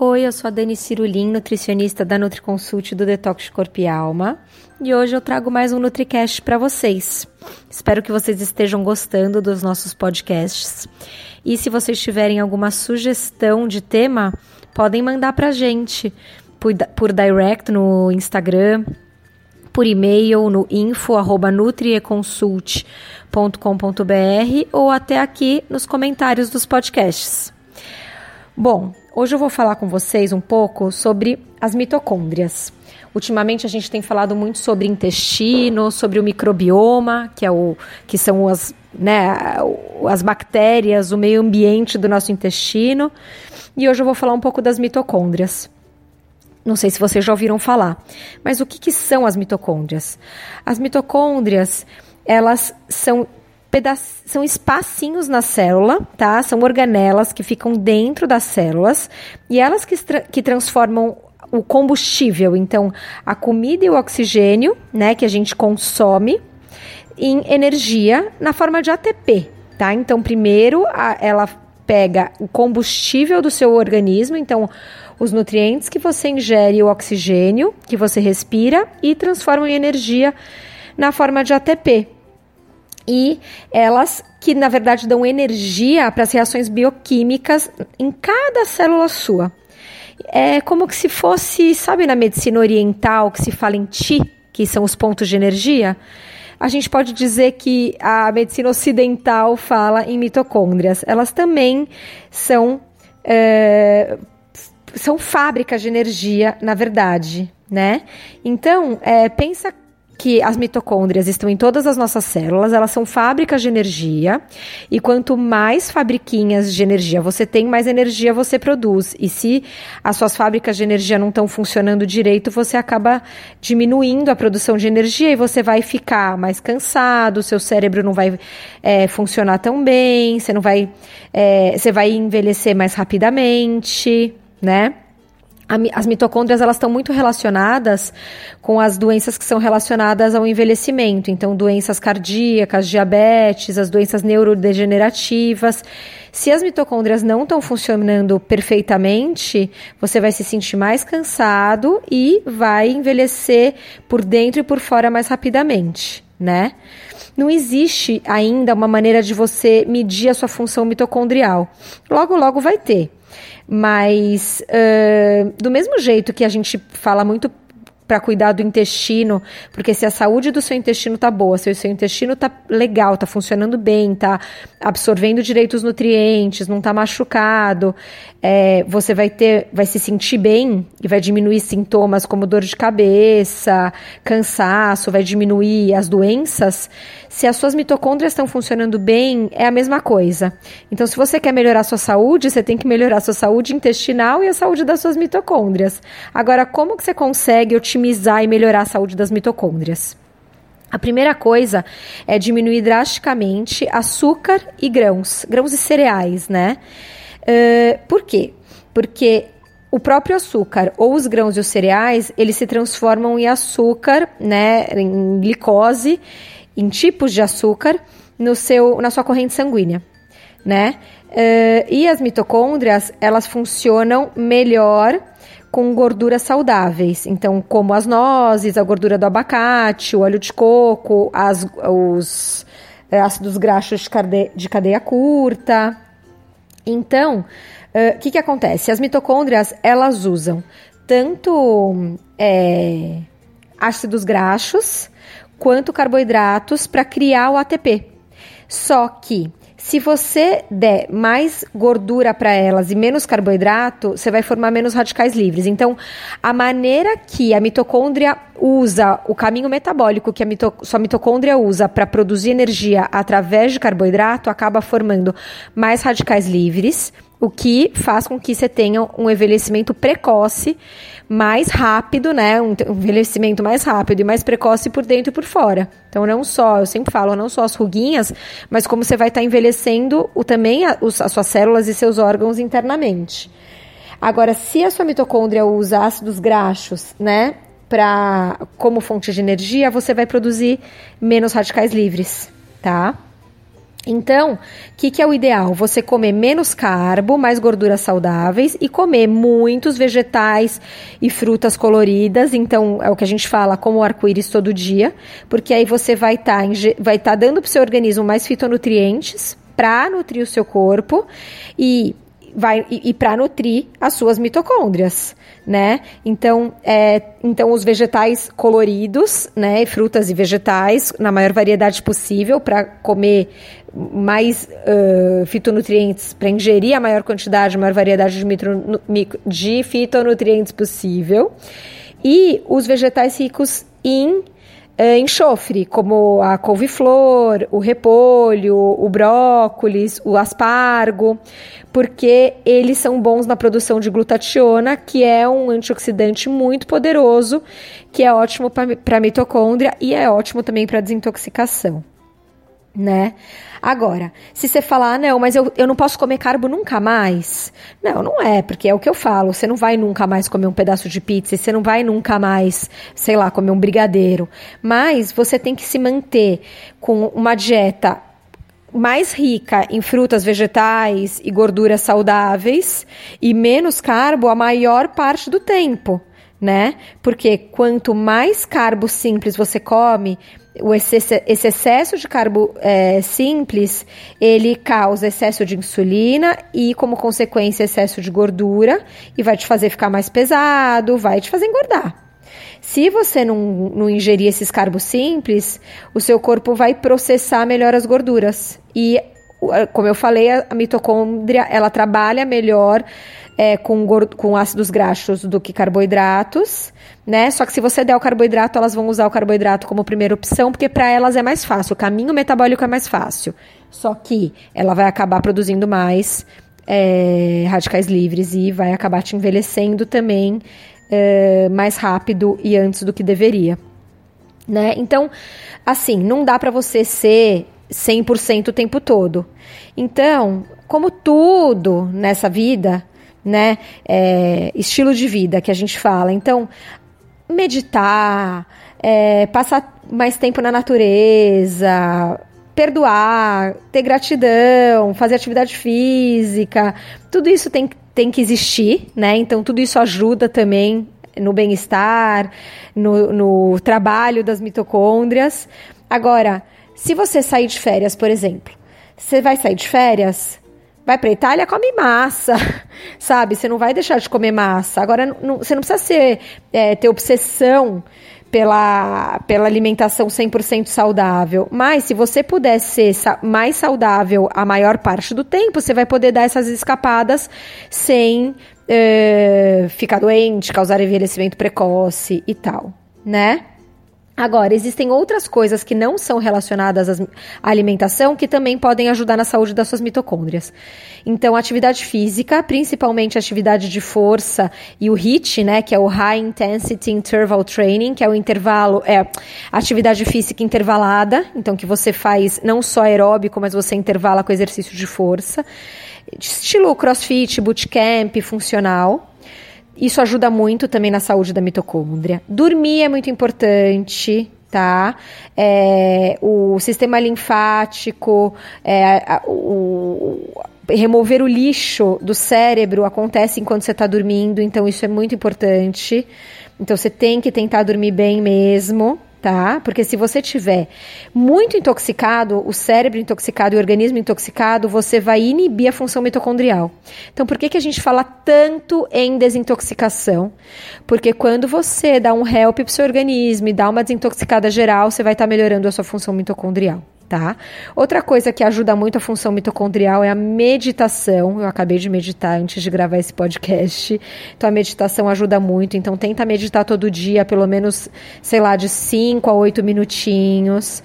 Oi, eu sou a Dani Cirulim, nutricionista da NutriConsult do Detox Corpo e Alma, e hoje eu trago mais um NutriCast para vocês. Espero que vocês estejam gostando dos nossos podcasts. E se vocês tiverem alguma sugestão de tema, podem mandar para a gente por, por direct no Instagram, por e-mail no info@nutrieconsult.com.br ou até aqui nos comentários dos podcasts. Bom, Hoje eu vou falar com vocês um pouco sobre as mitocôndrias. Ultimamente a gente tem falado muito sobre intestino, sobre o microbioma, que é o que são as, né, as bactérias, o meio ambiente do nosso intestino. E hoje eu vou falar um pouco das mitocôndrias. Não sei se vocês já ouviram falar, mas o que, que são as mitocôndrias? As mitocôndrias, elas são são espacinhos na célula, tá? São organelas que ficam dentro das células e elas que, que transformam o combustível, então a comida e o oxigênio, né, que a gente consome, em energia na forma de ATP, tá? Então, primeiro a, ela pega o combustível do seu organismo, então os nutrientes que você ingere, o oxigênio que você respira e transforma em energia na forma de ATP, e elas que na verdade dão energia para as reações bioquímicas em cada célula sua. É como que se fosse, sabe, na medicina oriental que se fala em Ti, que são os pontos de energia? A gente pode dizer que a medicina ocidental fala em mitocôndrias. Elas também são é, são fábricas de energia, na verdade, né? Então, é, pensa que as mitocôndrias estão em todas as nossas células, elas são fábricas de energia, e quanto mais fabriquinhas de energia você tem, mais energia você produz. E se as suas fábricas de energia não estão funcionando direito, você acaba diminuindo a produção de energia e você vai ficar mais cansado, seu cérebro não vai é, funcionar tão bem, você não vai. É, você vai envelhecer mais rapidamente, né? As mitocôndrias elas estão muito relacionadas com as doenças que são relacionadas ao envelhecimento, então doenças cardíacas, diabetes, as doenças neurodegenerativas. Se as mitocôndrias não estão funcionando perfeitamente, você vai se sentir mais cansado e vai envelhecer por dentro e por fora mais rapidamente, né? Não existe ainda uma maneira de você medir a sua função mitocondrial. Logo, logo vai ter. Mas, uh, do mesmo jeito que a gente fala muito para cuidar do intestino, porque se a saúde do seu intestino tá boa, se o seu intestino tá legal, tá funcionando bem, tá absorvendo direito os nutrientes, não tá machucado, é, você vai ter, vai se sentir bem e vai diminuir sintomas como dor de cabeça, cansaço, vai diminuir as doenças. Se as suas mitocôndrias estão funcionando bem, é a mesma coisa. Então, se você quer melhorar sua saúde, você tem que melhorar sua saúde intestinal e a saúde das suas mitocôndrias. Agora, como que você consegue otimizar otimizar e melhorar a saúde das mitocôndrias. A primeira coisa é diminuir drasticamente açúcar e grãos, grãos e cereais, né? Uh, por quê? Porque o próprio açúcar ou os grãos e os cereais, eles se transformam em açúcar, né, em glicose, em tipos de açúcar no seu, na sua corrente sanguínea, né? Uh, e as mitocôndrias, elas funcionam melhor com gorduras saudáveis. Então, como as nozes, a gordura do abacate, o óleo de coco, as, os é, ácidos graxos de de cadeia curta. Então, o uh, que, que acontece? As mitocôndrias, elas usam tanto é, ácidos graxos quanto carboidratos para criar o ATP. Só que se você der mais gordura para elas e menos carboidrato, você vai formar menos radicais livres. Então, a maneira que a mitocôndria usa, o caminho metabólico que a mito, sua mitocôndria usa para produzir energia através de carboidrato, acaba formando mais radicais livres o que faz com que você tenha um envelhecimento precoce mais rápido, né? Um envelhecimento mais rápido e mais precoce por dentro e por fora. Então, não só, eu sempre falo, não só as ruguinhas, mas como você vai estar tá envelhecendo o, também a, os, as suas células e seus órgãos internamente. Agora, se a sua mitocôndria usa ácidos graxos, né, pra, como fonte de energia, você vai produzir menos radicais livres, tá? Então, o que, que, é o ideal? Você comer menos carbo, mais gorduras saudáveis e comer muitos vegetais e frutas coloridas. Então, é o que a gente fala como arco-íris todo dia, porque aí você vai estar tá, tá dando para o seu organismo mais fitonutrientes para nutrir o seu corpo e vai e, e para nutrir as suas mitocôndrias, né? Então, é, então os vegetais coloridos, né, frutas e vegetais na maior variedade possível para comer mais uh, fitonutrientes, para ingerir a maior quantidade, a maior variedade de, mitro, de fitonutrientes possível. E os vegetais ricos em é, enxofre, como a couve-flor, o repolho, o brócolis, o aspargo, porque eles são bons na produção de glutationa, que é um antioxidante muito poderoso, que é ótimo para mitocôndria e é ótimo também para desintoxicação né? Agora, se você falar, ah, não, mas eu, eu não posso comer carbo nunca mais. Não, não é, porque é o que eu falo. Você não vai nunca mais comer um pedaço de pizza, você não vai nunca mais, sei lá, comer um brigadeiro. Mas você tem que se manter com uma dieta mais rica em frutas, vegetais e gorduras saudáveis e menos carbo a maior parte do tempo, né? Porque quanto mais carbo simples você come, o esse excesso de carbo é, simples, ele causa excesso de insulina e, como consequência, excesso de gordura e vai te fazer ficar mais pesado, vai te fazer engordar. Se você não, não ingerir esses carbos simples, o seu corpo vai processar melhor as gorduras. E, como eu falei, a mitocôndria, ela trabalha melhor é, com, com ácidos graxos do que carboidratos, né? Só que se você der o carboidrato, elas vão usar o carboidrato como primeira opção, porque para elas é mais fácil, o caminho metabólico é mais fácil. Só que ela vai acabar produzindo mais é, radicais livres e vai acabar te envelhecendo também é, mais rápido e antes do que deveria. Né? Então, assim, não dá para você ser 100% o tempo todo. Então, como tudo nessa vida, né? É, estilo de vida que a gente fala. Então, meditar, é, passar mais tempo na natureza, perdoar, ter gratidão, fazer atividade física, tudo isso tem, tem que existir, né? Então, tudo isso ajuda também no bem-estar, no, no trabalho das mitocôndrias. Agora, se você sair de férias, por exemplo, você vai sair de férias, vai para Itália, come massa, sabe? Você não vai deixar de comer massa. Agora, não, você não precisa ser, é, ter obsessão pela, pela alimentação 100% saudável. Mas se você puder ser mais saudável a maior parte do tempo, você vai poder dar essas escapadas sem é, ficar doente, causar envelhecimento precoce e tal, né? Agora, existem outras coisas que não são relacionadas à alimentação que também podem ajudar na saúde das suas mitocôndrias. Então, atividade física, principalmente atividade de força e o HIIT, né, que é o High Intensity Interval Training, que é o intervalo, é atividade física intervalada, então que você faz não só aeróbico, mas você intervala com exercício de força. Estilo crossfit, bootcamp, funcional. Isso ajuda muito também na saúde da mitocôndria. Dormir é muito importante, tá? É, o sistema linfático, é, o, remover o lixo do cérebro acontece enquanto você está dormindo, então isso é muito importante. Então você tem que tentar dormir bem mesmo tá? Porque se você tiver muito intoxicado, o cérebro intoxicado e o organismo intoxicado, você vai inibir a função mitocondrial. Então, por que, que a gente fala tanto em desintoxicação? Porque quando você dá um help para o seu organismo e dá uma desintoxicada geral, você vai estar tá melhorando a sua função mitocondrial tá? Outra coisa que ajuda muito a função mitocondrial é a meditação. Eu acabei de meditar antes de gravar esse podcast. Então a meditação ajuda muito. Então tenta meditar todo dia, pelo menos, sei lá, de 5 a 8 minutinhos.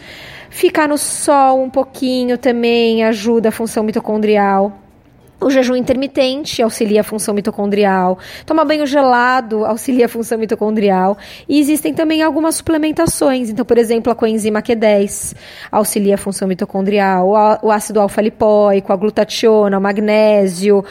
Ficar no sol um pouquinho também ajuda a função mitocondrial. O jejum intermitente auxilia a função mitocondrial. Tomar banho gelado auxilia a função mitocondrial. E existem também algumas suplementações. Então, por exemplo, a coenzima Q10 auxilia a função mitocondrial. O ácido alfa-lipóico, a glutationa, o magnésio,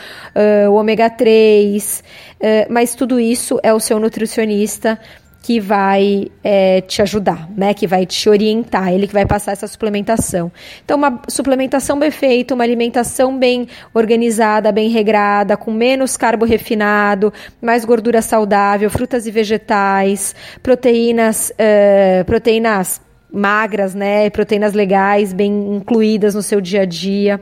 o ômega 3. Uh, mas tudo isso é o seu nutricionista que vai é, te ajudar, né? Que vai te orientar, ele que vai passar essa suplementação. Então, uma suplementação bem feita, uma alimentação bem organizada, bem regrada, com menos carbo refinado, mais gordura saudável, frutas e vegetais, proteínas, uh, proteínas magras, né? Proteínas legais, bem incluídas no seu dia a dia.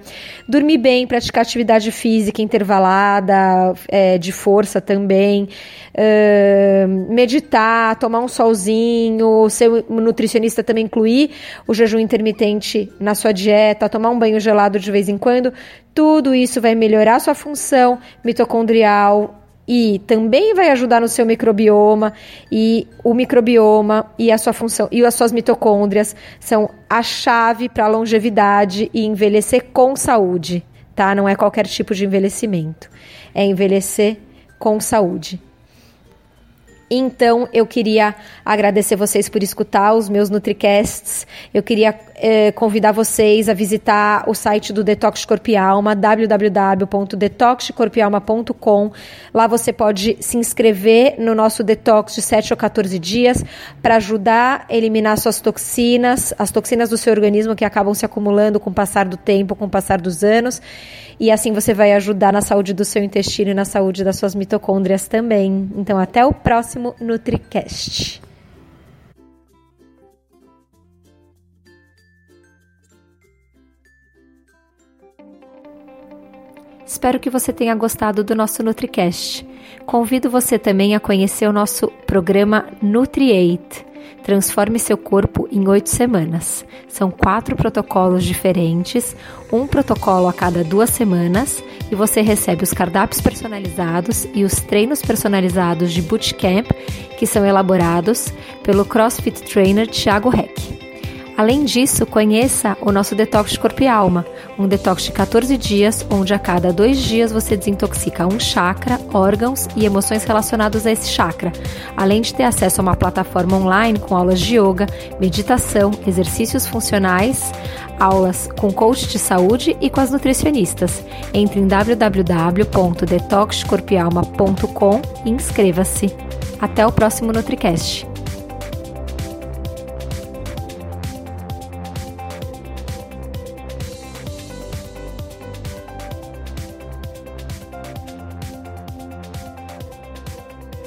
Dormir bem, praticar atividade física intervalada, é, de força também. Uh, meditar, tomar um solzinho, seu nutricionista também incluir o jejum intermitente na sua dieta, tomar um banho gelado de vez em quando. Tudo isso vai melhorar sua função mitocondrial, e também vai ajudar no seu microbioma e o microbioma e a sua função e as suas mitocôndrias são a chave para a longevidade e envelhecer com saúde, tá? Não é qualquer tipo de envelhecimento. É envelhecer com saúde. Então, eu queria agradecer vocês por escutar os meus NutriCasts. Eu queria eh, convidar vocês a visitar o site do Detox Corpo e Alma, www.detoxcorpialma.com. Lá você pode se inscrever no nosso detox de 7 ou 14 dias para ajudar a eliminar suas toxinas, as toxinas do seu organismo que acabam se acumulando com o passar do tempo, com o passar dos anos. E assim você vai ajudar na saúde do seu intestino e na saúde das suas mitocôndrias também. Então, até o próximo NutriCast. Espero que você tenha gostado do nosso NutriCast. Convido você também a conhecer o nosso programa NutriAid Transforme seu corpo em oito semanas. São quatro protocolos diferentes, um protocolo a cada duas semanas, e você recebe os cardápios personalizados e os treinos personalizados de bootcamp que são elaborados pelo CrossFit Trainer Thiago Heck. Além disso, conheça o nosso Detox de Corpo e Alma, um detox de 14 dias, onde a cada dois dias você desintoxica um chakra, órgãos e emoções relacionados a esse chakra, além de ter acesso a uma plataforma online com aulas de yoga, meditação, exercícios funcionais, aulas com coach de saúde e com as nutricionistas. Entre em www.detoxcorpialma.com e inscreva-se. Até o próximo NutriCast.